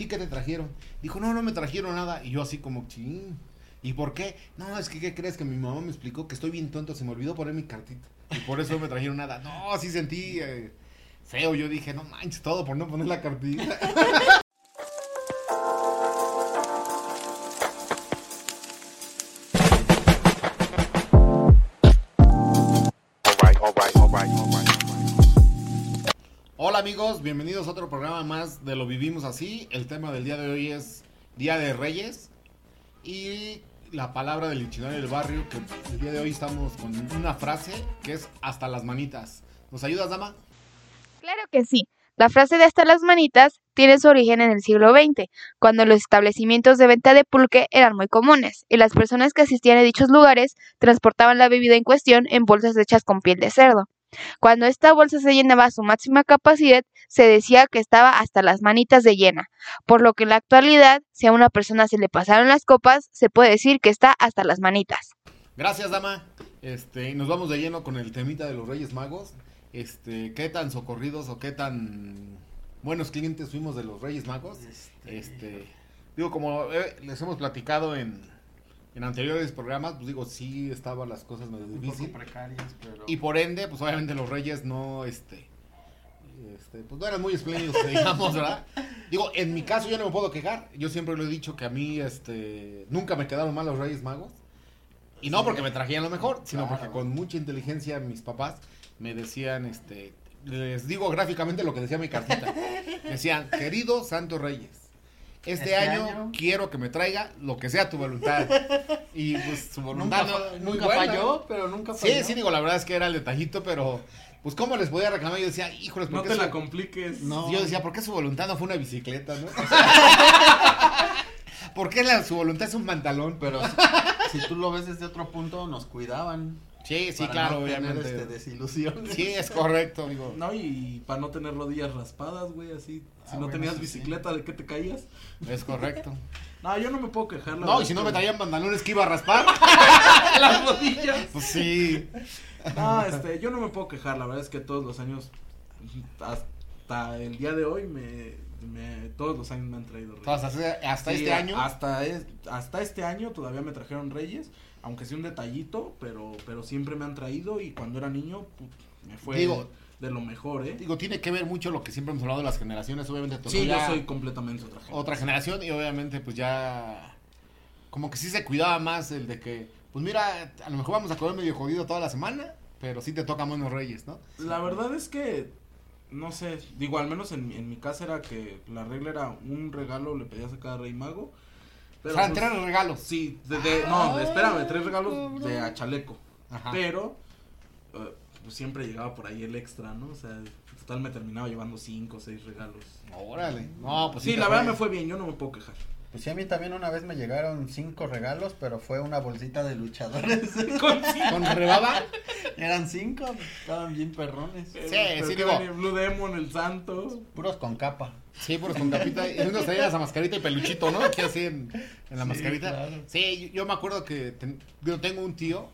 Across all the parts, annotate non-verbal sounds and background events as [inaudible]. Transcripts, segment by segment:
ti qué te trajeron? Dijo, no, no me trajeron nada. Y yo así como, ching. ¿Y por qué? No, es que, ¿qué crees? Que mi mamá me explicó que estoy bien tonto, se me olvidó poner mi cartita. Y por eso no me trajeron nada. No, sí sentí eh, feo. Yo dije, no manches, todo por no poner la cartita. [laughs] bienvenidos a otro programa más de Lo Vivimos Así. El tema del día de hoy es Día de Reyes y la palabra del diccionario del barrio, que el día de hoy estamos con una frase que es hasta las manitas. ¿Nos ayudas, dama? Claro que sí. La frase de hasta las manitas tiene su origen en el siglo XX, cuando los establecimientos de venta de pulque eran muy comunes y las personas que asistían a dichos lugares transportaban la bebida en cuestión en bolsas hechas con piel de cerdo. Cuando esta bolsa se llenaba a su máxima capacidad, se decía que estaba hasta las manitas de llena, por lo que en la actualidad, si a una persona se le pasaron las copas, se puede decir que está hasta las manitas. Gracias, dama. Este, y nos vamos de lleno con el temita de los Reyes Magos. Este, qué tan socorridos o qué tan buenos clientes fuimos de los Reyes Magos. Este, digo, como eh, les hemos platicado en, en anteriores programas, pues digo, sí estaban las cosas medio difíciles. precarias, pero... Y por ende, pues obviamente los reyes no, este, este, pues no eran muy espléndidos, [laughs] digamos, ¿verdad? Digo, en mi caso yo no me puedo quejar. Yo siempre lo he dicho que a mí, este, nunca me quedaron mal los reyes magos. Y no porque me trajeran lo mejor, sino Claro. porque con mucha inteligencia mis papás me decían, este, les digo gráficamente lo que decía mi cartita. [laughs] Decían, querido Santo Reyes. Este, Este año, año- quiero que me traiga lo que sea tu voluntad. Y pues su voluntad Nunca, no- nunca buena. falló, pero nunca falló. Sí, sí, digo, la verdad es que era el detallito, pero pues cómo les podía reclamar, yo decía, híjoles, No ¿por te la compliques. No. Yo decía, ¿por qué su voluntad no fue una bicicleta, no? [laughs] [laughs] ¿Por qué la, su voluntad es un pantalón? Pero si, si tú lo ves desde otro punto, nos cuidaban. Sí, sí, para claro, no tener, obviamente. este. Sí, es correcto, digo. No, y para no tener rodillas raspadas, güey, así. Si Ah, no bueno, tenías sí. bicicleta, ¿de qué te caías? Es correcto. [laughs] No, yo no me puedo quejar. la No, y si no me traían pantalones que iba a raspar, [laughs] las rodillas. pues sí. No, este, yo no me puedo quejar. La verdad es que todos los años, hasta el día de hoy, me, me todos los años me han traído reyes. Hasta, hasta Sí, este año. Hasta, es- hasta este año todavía me trajeron reyes, aunque sea un detallito, pero, pero siempre me han traído y cuando era niño me fue Digo- de lo mejor, ¿eh? Digo, tiene que ver mucho lo que siempre hemos hablado de las generaciones, obviamente. Sí, yo soy completamente otra gente. otra generación y obviamente pues ya como que sí se cuidaba más el de que pues mira a lo mejor vamos a comer medio jodido toda la semana pero sí te toca buenos reyes no La verdad es que, no sé, digo, al menos en, mi- en mi casa era que la regla era un regalo le pedías a cada rey mago. O Pero sea pues, tres regalos Sí, de, de- no, espérame, tres regalos de a chaleco. Ajá. Pero, eh, pues siempre llegaba por ahí el extra, ¿no? O sea, total me terminaba llevando cinco o seis regalos. órale no pues Sí, la fue. verdad me fue bien, yo no me puedo quejar. Pues sí, a mí también una vez me llegaron cinco regalos, pero fue una bolsita de luchadores. [laughs] con rebaba Eran cinco, estaban bien perrones. Sí, Pero sí, que digo. Blue Demon, el santo. Puros con capa. sí pues con capita y unos traían esa mascarita y peluchito no aquí así en, en la Sí, mascarita claro. sí yo, yo me acuerdo que ten- yo tengo un tío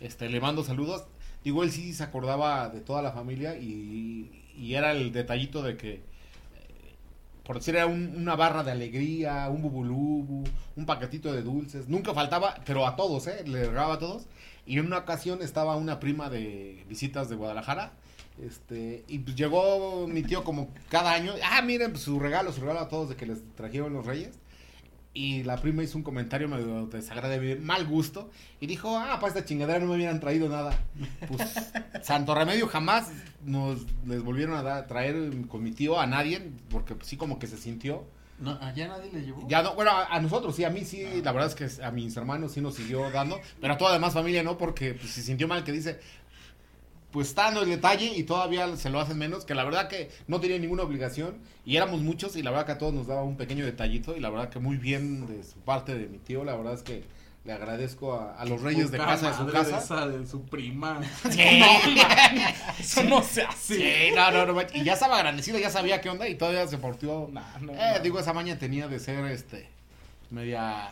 este le mando saludos digo él sí se acordaba de toda la familia y, y era el detallito de que por decir, era un- una barra de alegría, un bubulubu, un paquetito de dulces. Nunca faltaba, pero a todos, ¿eh? Le regaba a todos. Y en una ocasión estaba una prima de visitas de Guadalajara. Este, y pues llegó mi tío como cada año. Ah, miren, pues, su regalo, su regalo a todos de que les trajeron los reyes. Y la prima hizo un comentario medio desagradable, mal gusto. Y dijo, ah, para esta chingadera no me hubieran traído nada. Pues, [laughs] Santo Remedio jamás nos les volvieron a traer con mi tío a nadie, porque pues, sí como que se sintió. No, ¿Allá nadie le llevó? Ya no, bueno, a, a nosotros sí, a mí sí, la verdad es que a mis hermanos sí nos siguió dando, pero a toda demás familia no, porque pues, se sintió mal que dice, pues está dando el detalle y todavía se lo hacen menos, que la verdad que no tenía ninguna obligación y éramos muchos y la verdad que a todos nos daba un pequeño detallito y la verdad que muy bien de su parte de mi tío, la verdad es que le agradezco a, a los reyes de casa de su casa. esa de su prima. [laughs] [laughs] [laughs] Sí. Eso no se hace. Sí, no, no, no, y ya estaba agradecido, ya sabía qué onda y todavía se portió. No, eh, no. digo, esa maña tenía de ser, este, media,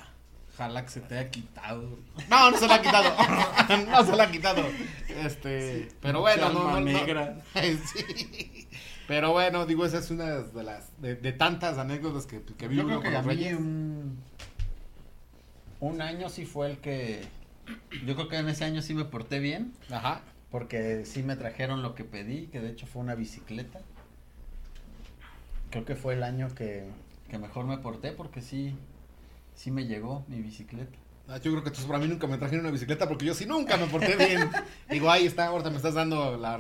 ojalá que se te haya quitado. No, no se la ha quitado, [laughs] no se la ha quitado, este, pero bueno, no, no, no. negra. [laughs] Sí. Pero bueno, digo, esa es una de las de, de tantas anécdotas que, que vi Yo uno creo que a mí un, un año sí fue el que... Yo creo que en ese año sí me porté bien. Ajá. Porque sí me trajeron lo que pedí, que de hecho fue una bicicleta. Creo que fue el año que, que mejor me porté porque sí, sí me llegó mi bicicleta. Ah, Yo creo que entonces para mí nunca me trajeron una bicicleta porque yo sí nunca me porté bien. [laughs] digo, ahí está, ahorita me estás dando la...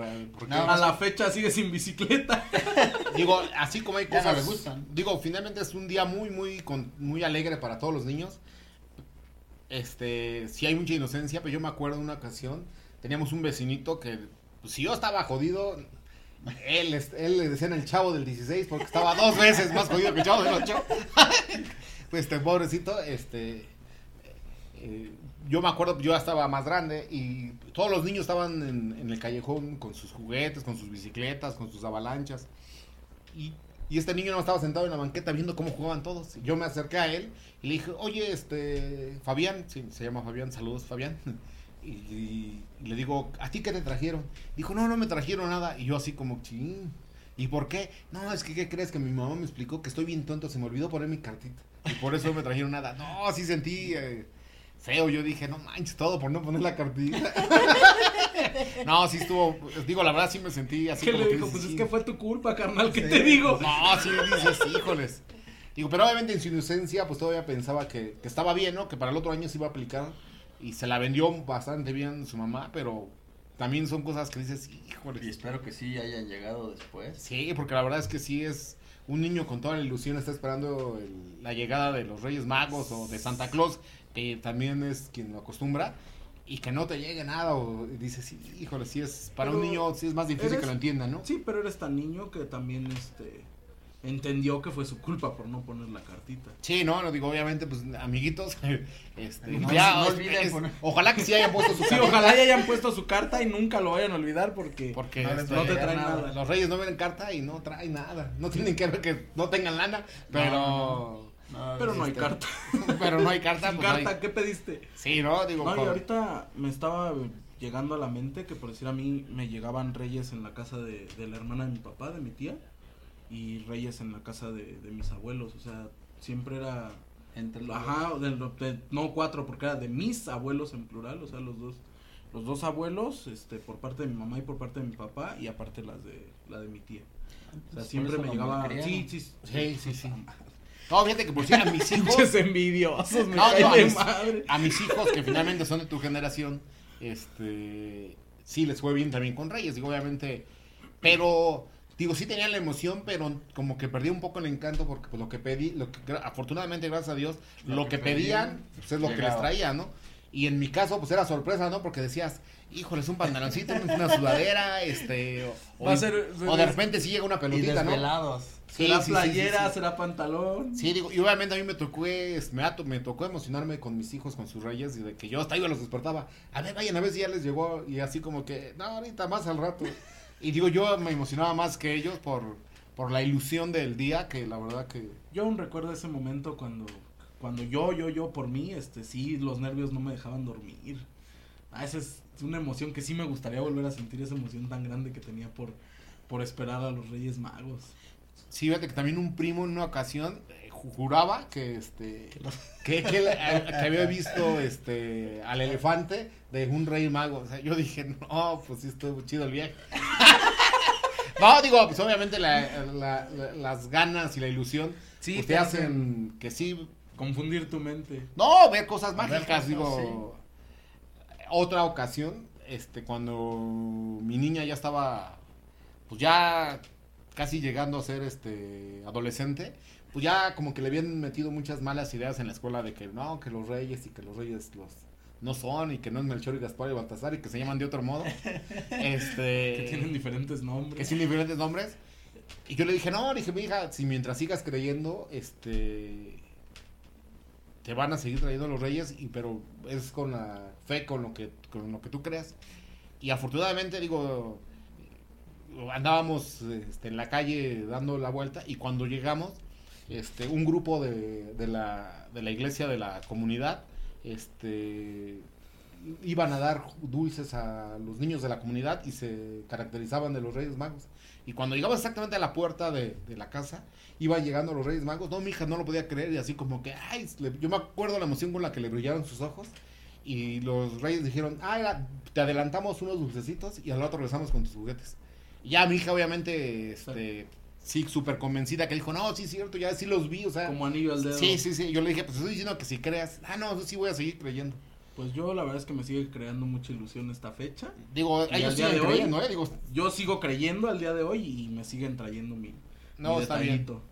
No, A la fecha sigue sin bicicleta. [laughs] Digo, así como hay cosas... le gustan. Digo, finalmente es un día muy, muy, con- muy alegre para todos los niños. Este, sí hay mucha inocencia, pero yo me acuerdo de una ocasión, teníamos un vecinito que, pues, si yo estaba jodido, él, es- él le decían el chavo del 16 porque estaba dos veces más jodido que el chavo del 8. [laughs] pues este pobrecito, este, eh, yo me acuerdo, yo ya estaba más grande y todos los niños estaban en, en el callejón con sus juguetes, con sus bicicletas, con sus avalanchas. Y, y este niño no estaba sentado en la banqueta viendo cómo jugaban todos. Yo me acerqué a él y le dije, oye, este, Fabián, se llama Fabián, saludos Fabián. [laughs] Y- y le digo, ¿a ti qué te trajeron? Dijo, no, no me trajeron nada. Y yo así como, ching. ¿Y por qué? No, es que, ¿qué crees? Que mi mamá me explicó que estoy bien tonto, se me olvidó poner mi cartita. Y por eso me trajeron nada. No, sí sentí eh, feo. Yo dije, no manches, todo por no poner la cartita. [laughs] no, sí estuvo, digo, la verdad sí me sentí así ¿Qué como le que dijo? dices, Pues es que fue tu culpa, carnal, ¿qué Sí. te digo? No, sí dices, híjoles. Digo, pero obviamente en su inocencia, pues todavía pensaba que, que estaba bien, ¿no? Que para el otro año se iba a aplicar. Y se la vendió bastante bien su mamá, pero también son cosas que dices, Y híjoles. espero que sí hayan llegado después. Sí, porque la verdad es que sí es un niño con toda la ilusión, está esperando el- la llegada de los Reyes Magos o de Santa Claus, que también es quien lo acostumbra. Y que no te llegue nada, o dices, sí, híjole, sí es, para un niño sí es más difícil eres- que lo entienda, ¿no? Sí, pero eres tan niño que también este entendió que fue su culpa por no poner la cartita. Sí, no, no digo, obviamente, pues, amiguitos, [laughs] este, No, ya, no es- olviden es- poner- ojalá que sí hayan puesto su Sí, carta, ojalá ya hayan puesto su carta y nunca lo vayan a olvidar porque porque No este, te trae traen nada. nada. los reyes no ven carta y no traen nada, no tienen que ver que no tengan lana, pero, No, No, Pero no hay este, carta. [laughs] pero no hay carta, [laughs] Sin pues, no hay- carta, ¿qué pediste? sí, no, digo, No, y ahorita me estaba llegando a la mente que por decir a mí me llegaban reyes en la casa de, de la hermana de mi papá, de mi tía, y reyes en la casa de, de mis abuelos, o sea, siempre era, Entre los ajá, de de- no cuatro, porque era de mis abuelos en plural, o sea, los dos, los dos abuelos, este, por parte de mi mamá y por parte de mi papá, y aparte las de, la de mi tía. O sea, Por siempre me llegaba, malcriaron. sí, sí, Sí, sí, sí. No, fíjate que por si a mis [laughs] hijos, envidiosos, me No, no, a mis- madre. a mis hijos que finalmente son de tu generación, este, sí les fue bien también con Reyes, digo, obviamente, pero, digo, sí tenían la emoción, pero como que perdí un poco el encanto porque pues, lo que pedí, lo que, afortunadamente, gracias a Dios, lo, Lo que, que pedían, pedían, pues es lo que les traía, ¿no? Y en mi caso, pues era sorpresa, ¿no? Porque decías, híjole, es un pantaloncito, una sudadera, este, o, Va a ser- o de repente sí llega una Y pelotita, ¿no? desvelados. Sí, será sí, playera, sí, sí. será pantalón. Sí, digo, y obviamente a mí me tocó, es- me, ato- me tocó emocionarme con mis hijos, con sus reyes, y de que yo hasta iba los despertaba. A ver, vayan, a ver si ya les llegó, y así como que, no, ahorita más al rato. Y digo, yo me emocionaba más que ellos por, por la ilusión del día, que la verdad que... Yo aún recuerdo ese momento cuando, cuando yo, yo, yo por mí, este, sí, los nervios no me dejaban dormir. Ah, esa es una emoción que sí me gustaría volver a sentir esa emoción tan grande que tenía por, por esperar a los Reyes Magos. Sí, fíjate que también un primo en una ocasión eh, ju- juraba que este que, [laughs] eh, que había visto este al elefante de un rey mago. O sea, yo dije, no, pues sí estuvo chido el viaje. No, digo, pues obviamente la- la- la- las ganas y la ilusión Sí, pues, te hacen que sí. Confundir tu mente. No, ver cosas Ver mágicas, cosas, digo. Otra ocasión, este, cuando mi niña ya estaba, pues ya casi llegando a ser este adolescente, pues ya como que le habían metido muchas malas ideas en la escuela de que no, que los reyes y que los reyes los no son y que no es Melchor y Gaspar y Baltasar y que se llaman de otro modo. [laughs] este Que tienen diferentes nombres. que sin diferentes nombres. Y yo le dije, no, le dije, mi hija, si mientras sigas creyendo, este te van a seguir trayendo los reyes, y pero es con la fe, con lo que, con lo que tú creas. Y afortunadamente, digo, andábamos este, en la calle dando la vuelta, y cuando llegamos, este, un grupo de, de la, de la iglesia de la comunidad, este iban a dar dulces a los niños de la comunidad y se caracterizaban de los Reyes Magos. Y cuando llegaba exactamente a la puerta de, la casa, iban llegando los Reyes Magos. No, mi hija no lo podía creer y así como que, ay, yo me acuerdo la emoción con la que le brillaron sus ojos. Y los Reyes dijeron, la- te adelantamos unos dulcecitos y al rato regresamos con tus juguetes. Y ya mi hija obviamente, este, súper convencida que dijo, no, sí es cierto, ya sí los vi, o sea. Como anillo al dedo. Sí, sí, sí. Yo le dije, pues estoy diciendo que si creas. Ah, no, sí voy a seguir creyendo. Pues yo la verdad es que me sigue creando mucha ilusión esta fecha. Digo, Y ellos al día siguen de hoy- creyendo, ¿eh? Digo, Yo sigo creyendo al día de hoy y me siguen trayendo mi, no, mi está bien. detallito.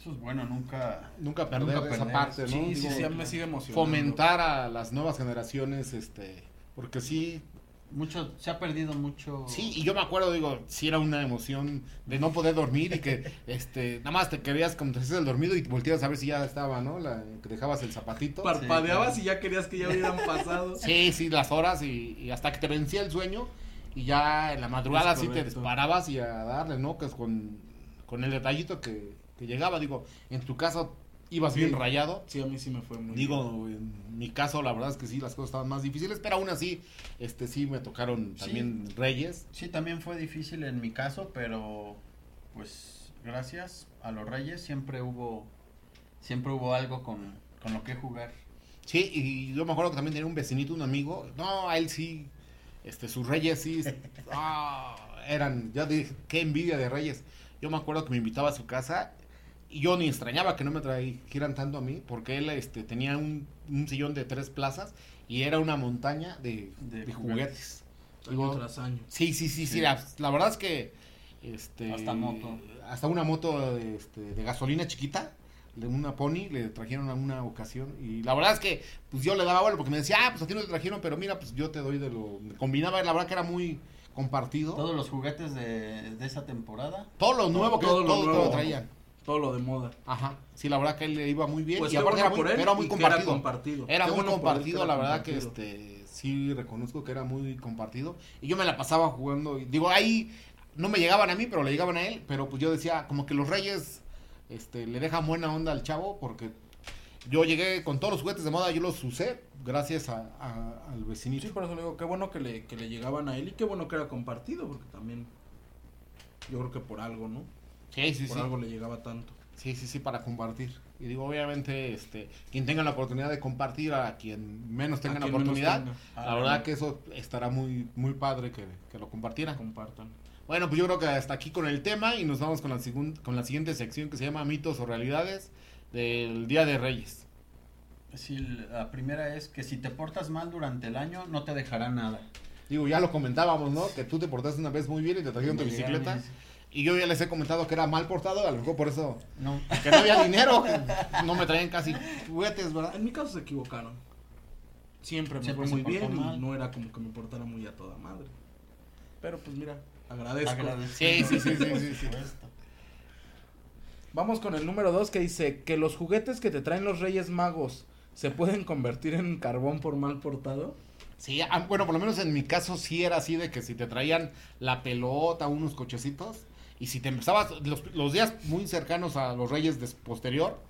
Eso es bueno, nunca. Nunca perder Nunca esa parte, ¿no? Sí, sí, sí, me sigue emocionando. fomentar a las nuevas generaciones, este, porque sí, Mucho, se ha perdido mucho. sí, y yo me acuerdo, digo, sí era una emoción de no poder dormir y que, [laughs] este, nada más te querías como te hacías el dormido y volteabas a ver si ya estaba, ¿no? La, que dejabas el zapatito. Parpadeabas Sí, y ya querías que ya hubieran pasado. [laughs] Sí, sí, las horas y, y hasta que te vencía el sueño y ya en la madrugada sí te disparabas y a darle, ¿no? Que es con, con el detallito que, que llegaba, digo, en tu caso ibas Sí. bien rayado. Sí, a mí sí me fue muy bien. Digo, en mi caso la verdad es que sí, las cosas estaban más difíciles, pero aún así, este sí me tocaron Sí. también reyes. Sí, también fue difícil en mi caso, pero pues gracias a los Reyes siempre hubo siempre hubo algo con, con lo que jugar. Sí, y yo me acuerdo que también tenía un vecinito, un amigo, no, a él sí, este, sus reyes sí, [laughs] ah, eran, ya dije, qué envidia de reyes. Yo me acuerdo que me invitaba a su casa y yo ni extrañaba que no me trajeran tanto a mí, porque él este, tenía un, un sillón de tres plazas y era una montaña de, De de juguetes. juguetes. Año tras año. Sí, sí, sí, sí, Sí. la, la verdad es que este Hasta moto. hasta una moto este, de gasolina chiquita, de una pony, le trajeron a una ocasión y la verdad es que pues yo le daba vuelo porque me decía, "Ah, pues a ti no te trajeron, pero mira, pues yo te doy de lo combinaba, la verdad que era muy compartido. Todo, Todos los juguetes de, de esa temporada. lo nuevo que todo todo, lo todo traían. Todo lo de moda. Ajá. Sí, la verdad que él le iba muy bien Pues y aparte bueno era muy, por él era muy compartido. Era muy bueno compartido, era la verdad que este sí reconozco que era muy compartido. Y yo me la pasaba jugando. digo, ahí no me llegaban a mí, pero le llegaban a él. Pero pues yo decía, como que los reyes este, le dejan buena onda al chavo porque yo llegué con todos los juguetes de moda, yo los usé gracias a, a- al vecinito. Sí, por eso le digo, qué bueno que le, que le llegaban a él y qué bueno que era compartido, porque también yo creo que por algo, ¿no? Sí, sí, por sí. algo le llegaba tanto. Sí, sí, sí, para compartir. Y digo, obviamente, este, quien tenga la oportunidad de compartir a quien menos tenga A la oportunidad, tenga, la verdad que eso estará muy, muy padre que, que lo compartieran. compartan. Bueno, pues yo creo que hasta aquí con el tema y nos vamos con la, con la siguiente sección que se llama mitos o realidades del Día de Reyes. Sí, la primera es que si te portas mal durante el año no te dejará nada. Digo, ya lo comentábamos, ¿no? Que tú te portaste una vez muy bien y te trajeron tu bicicleta. Y yo ya les he comentado que era mal portado, a lo mejor por eso, No. que no había dinero, que no me traían casi juguetes, ¿verdad? En mi caso se equivocaron. Siempre me Siempre fue muy bien y no era como que me portara muy a toda madre. Pero pues mira, agradezco. Agradecido, Sí, sí, sí, sí, por sí. Vamos con el número 2 que dice que los juguetes que te traen los Reyes Magos se pueden convertir en carbón por mal portado. Sí, ah, bueno, por lo menos en mi caso sí era así de que si te traían la pelota, unos cochecitos, y si te empezabas, los, los días muy cercanos a los reyes posterior,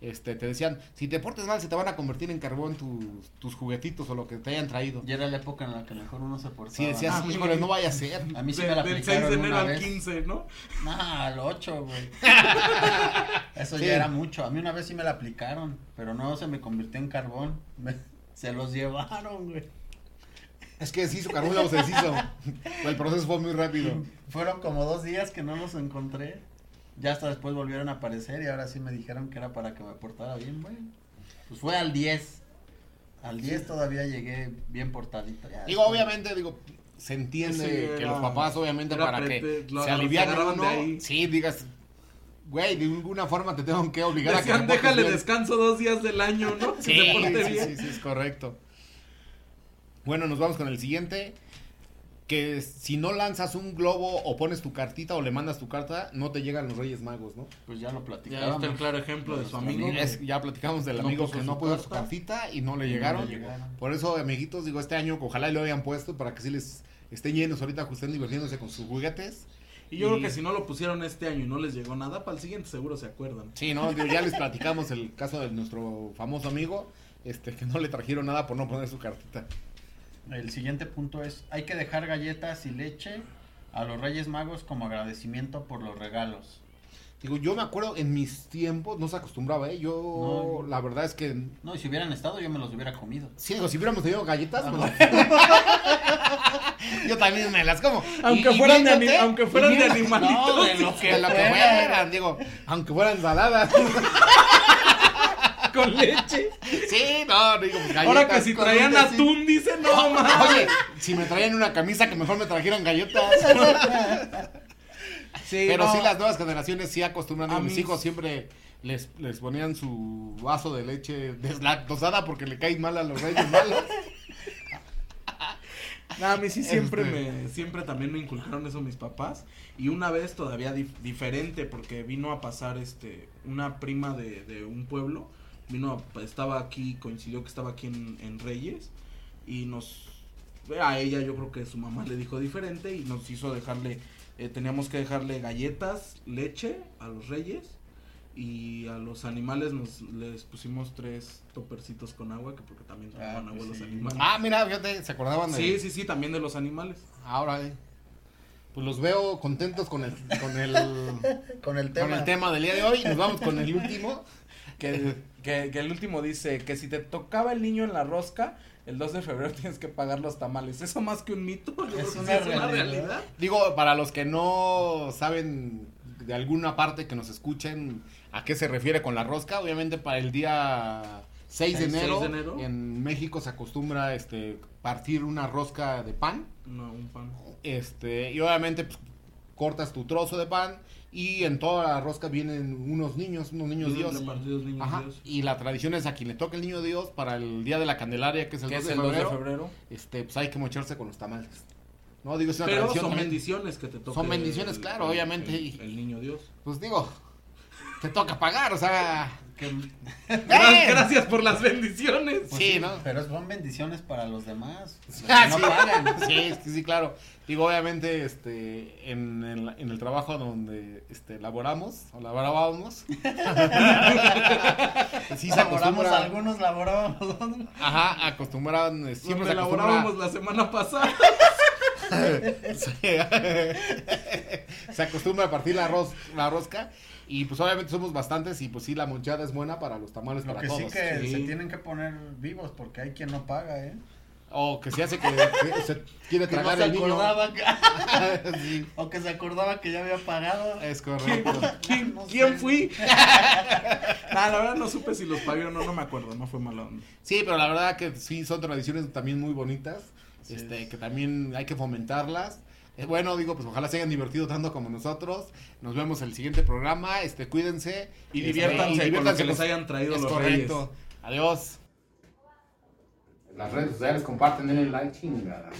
este, te decían, si te portes mal se te van a convertir en carbón tus, tus juguetitos o lo que te hayan traído. Y era la época en la que mejor uno se portaba. Si decías, Ah, híjole, no vaya a ser. A mí sí De- me la del aplicaron 6 de enero al vez. 15, ¿no? Ah, al 8, güey. [laughs] Eso Sí. ya era mucho. A mí una vez sí me la aplicaron, pero no se me convirtió en carbón. Me- se los llevaron, güey. Es que se hizo carbón y luego se deshizo. El proceso fue muy rápido. Fueron como dos días que no los encontré. Ya hasta después volvieron a aparecer y ahora sí me dijeron que era para que me portara bien, güey. Pues fue al 10. Al 10 todavía llegué bien portadito. Ya Digo, después- obviamente, digo, se entiende Sí, que era- los papás, obviamente, para prete- que lo- se uno, ahí. sí, digas, güey, de alguna forma te tengo que obligar a que Decían, te portes déjale bien". descanso dos días del año, ¿no? Que Sí, se porte sí, bien. sí, sí, es correcto. Bueno, nos vamos con el siguiente. Que si no lanzas un globo o pones tu cartita o le mandas tu carta, no te llegan los Reyes Magos, ¿no? Pues ya lo Ya platicábamos. está el claro ejemplo de su amigo. Es- ya platicamos del No amigo que no puso su cartita y no le no llegaron. le llegaron. Por eso, amiguitos, digo, este año ojalá lo hayan puesto para que sí les estén llenos ahorita, que estén divirtiéndose con sus juguetes. Y yo Y- creo que si no lo pusieron este año y no les llegó nada, para el siguiente seguro se acuerdan. Sí, ¿no? Digo, ya les platicamos el caso de nuestro famoso amigo. este, que no le trajeron nada por no poner su cartita. El siguiente punto es, hay que dejar galletas y leche a los Reyes Magos como agradecimiento por los regalos. Digo, yo me acuerdo en mis tiempos, no se acostumbraba, ¿eh? Yo, No. la verdad es que. No, y si hubieran estado yo me los hubiera comido. Sí, digo, si hubiéramos tenido galletas, me las- [laughs] yo también me las como. Aunque Y- y fueran de aunque fueran de animalitos. No, de lo que, de lo que [laughs] fueran, digo, aunque fueran ensaladas. [laughs] Con leche. sí, no, digo, pues, galletas. Ahora que si traían atún, dice, no, mames. Oye, si me traían una camisa, que mejor me trajeran galletas. [laughs] Sí, Pero no. sí, las nuevas generaciones sí acostumbran. A A mis mis- hijos siempre les, les ponían su vaso de leche deslactosada porque le caen mal a los reyes malos. [laughs] No, a mí sí siempre Este- me, siempre también me inculcaron eso mis papás. Y una vez todavía dif- diferente, porque vino a pasar este, una prima de, de un pueblo, vino a- estaba aquí, coincidió que estaba aquí en, en Reyes, y nos, a ella yo creo que su mamá le dijo diferente, y nos hizo dejarle, eh, teníamos que dejarle galletas, leche a los Reyes, y a los animales nos les pusimos tres topercitos con agua, que porque también tomaban Ah, agua pues los sí. animales. Ah, mira, fíjate, se acordaban de. Sí, sí, sí, también de los animales. Ahora, eh. Pues los veo contentos con el, con el, [laughs] Con el con el tema del día de hoy. Nos vamos con el último. Que, que, que el último dice que si te tocaba el niño en la rosca, el 2 de febrero [laughs] tienes que pagar los tamales. ¿Eso más que un mito? Yo Es creo que una [laughs] sí realidad. Digo, para los que no saben de alguna parte que nos escuchen a qué se refiere con la rosca, obviamente para el día 6 de Seis- enero, 6 de enero. en México se acostumbra este partir una rosca de pan, No, un pan. este y obviamente pues, cortas tu trozo de pan y en toda la rosca vienen unos niños, unos niños Dios. Repartidos niños Ajá, Dios. y la tradición es a quien le toque el niño Dios para el día de la Candelaria, que es el, Que 2, es de el 2 de febrero, febrero. este pues hay que mocharse con los tamales. No, digo, es una Pero tradición son también. bendiciones que te toca. Son bendiciones, claro, obviamente, el niño Dios. Pues digo, te toca pagar, o sea. Que-. [laughs] Gracias por las bendiciones. pues Sí, ¿no? Pero son bendiciones para los demás. los que Ah, no sí. pagan. [laughs] Sí, sí, claro. Digo, obviamente, este, en el, en el trabajo donde este, laboramos, o laborábamos, [laughs] sí se Laboramos acostumbra, algunos, laborábamos ajá, acostumbran, eh, siempre se acostumbra, la semana pasada. Se acostumbra a partir la, ros- la rosca, y pues obviamente somos bastantes, y pues sí, la monchada es buena para los tamales, Lo para que todos. sí que sí. se tienen que poner vivos porque hay quien no paga, ¿eh? O que se hace que, que se quiere [laughs] Que no tragar se el niño. acordaba que- [laughs] Sí, [laughs] o que se acordaba que ya había pagado. es correcto. ¿Quién, No quién sé. fui? Ah, la verdad no supe si los pagué o no, no me acuerdo, no fue mala onda. Sí, pero la verdad que sí son tradiciones también muy bonitas, este, es. que también hay que fomentarlas. Eh, bueno, digo, pues ojalá se hayan divertido tanto como nosotros. Nos vemos el siguiente programa, este, cuídense. Y este, diviértanse, y con lo que les hayan traído Es los correcto. Adiós. Las redes sociales comparten, denle like, chingada.